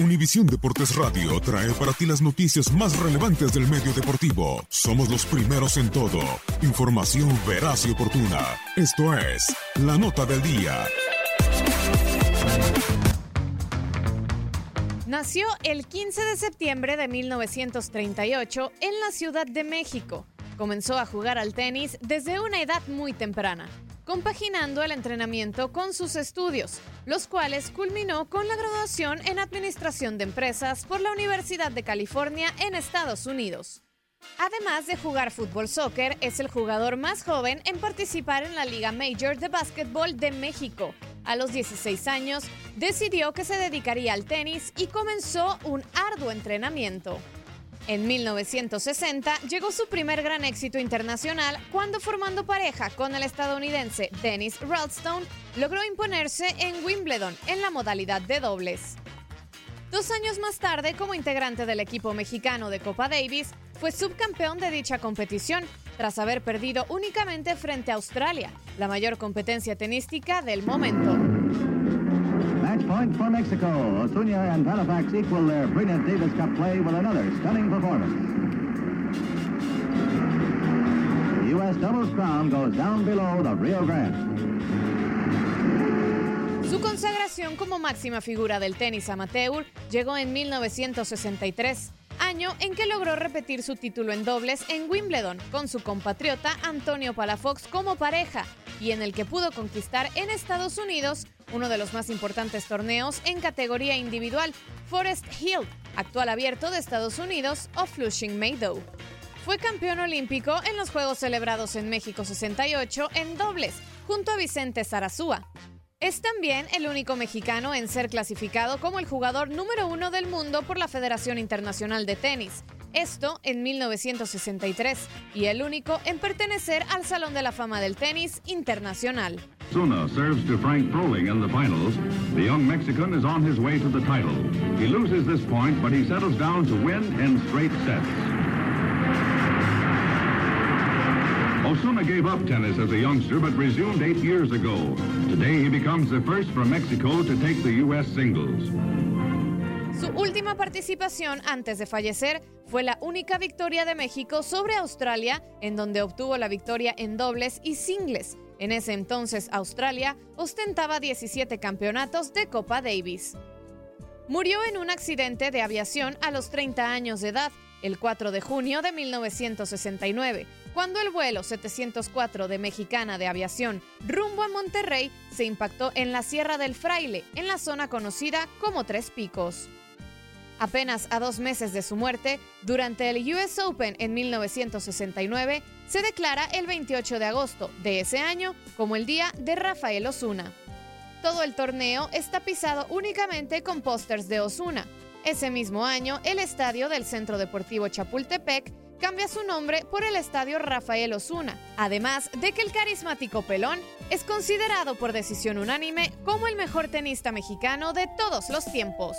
Univisión Deportes Radio trae para ti las noticias más relevantes del medio deportivo. Somos los primeros en todo. Información veraz y oportuna. Esto es La Nota del Día. Nació el 15 de septiembre de 1938 en la Ciudad de México. Comenzó a jugar al tenis desde una edad muy temprana compaginando el entrenamiento con sus estudios, los cuales culminó con la graduación en Administración de Empresas por la Universidad de California en Estados Unidos. Además de jugar fútbol soccer, es el jugador más joven en participar en la Liga Major de Básquetbol de México. A los 16 años, decidió que se dedicaría al tenis y comenzó un arduo entrenamiento. En 1960 llegó su primer gran éxito internacional cuando formando pareja con el estadounidense Dennis Ralston logró imponerse en Wimbledon en la modalidad de dobles. Dos años más tarde, como integrante del equipo mexicano de Copa Davis, fue subcampeón de dicha competición, tras haber perdido únicamente frente a Australia, la mayor competencia tenística del momento. Match point for Mexico. Osuna and Halifax equal their brilliant Davis Cup play with another stunning performance. The U.S. doubles crown goes down below the Rio Grande. Su consagración como máxima figura del tenis amateur llegó en 1963, año en que logró repetir su título en dobles en Wimbledon con su compatriota Antonio Palafox como pareja y en el que pudo conquistar en Estados Unidos uno de los más importantes torneos en categoría individual, Forest Hill, actual abierto de Estados Unidos o Flushing Meadow. Fue campeón olímpico en los Juegos celebrados en México 68 en dobles, junto a Vicente Sarazúa. Es también el único mexicano en ser clasificado como el jugador número uno del mundo por la Federación Internacional de Tenis, esto en 1963, y el único en pertenecer al Salón de la Fama del Tenis Internacional. Suna serves to Frank Proling in the finals. The young Mexican is on his way to the title. He loses this point, but he settles down to win in straight sets. Osuna gave up tennis as a youngster but resumed eight years ago. Today he becomes the first from Mexico to take the U.S. singles. Su última participación antes de fallecer fue la única victoria de México sobre Australia, en donde obtuvo la victoria en dobles y singles. En ese entonces Australia ostentaba 17 campeonatos de Copa Davis. Murió en un accidente de aviación a los 30 años de edad, el 4 de junio de 1969. cuando el vuelo 704 de Mexicana de Aviación rumbo a Monterrey se impactó en la Sierra del Fraile, en la zona conocida como Tres Picos. Apenas a dos meses de su muerte, durante el US Open en 1969, se declara el 28 de agosto de ese año como el Día de Rafael Osuna. Todo el torneo está pisado únicamente con pósters de Osuna. Ese mismo año, el estadio del Centro Deportivo Chapultepec cambia su nombre por el Estadio Rafael Osuna, además de que el carismático Pelón es considerado por decisión unánime como el mejor tenista mexicano de todos los tiempos.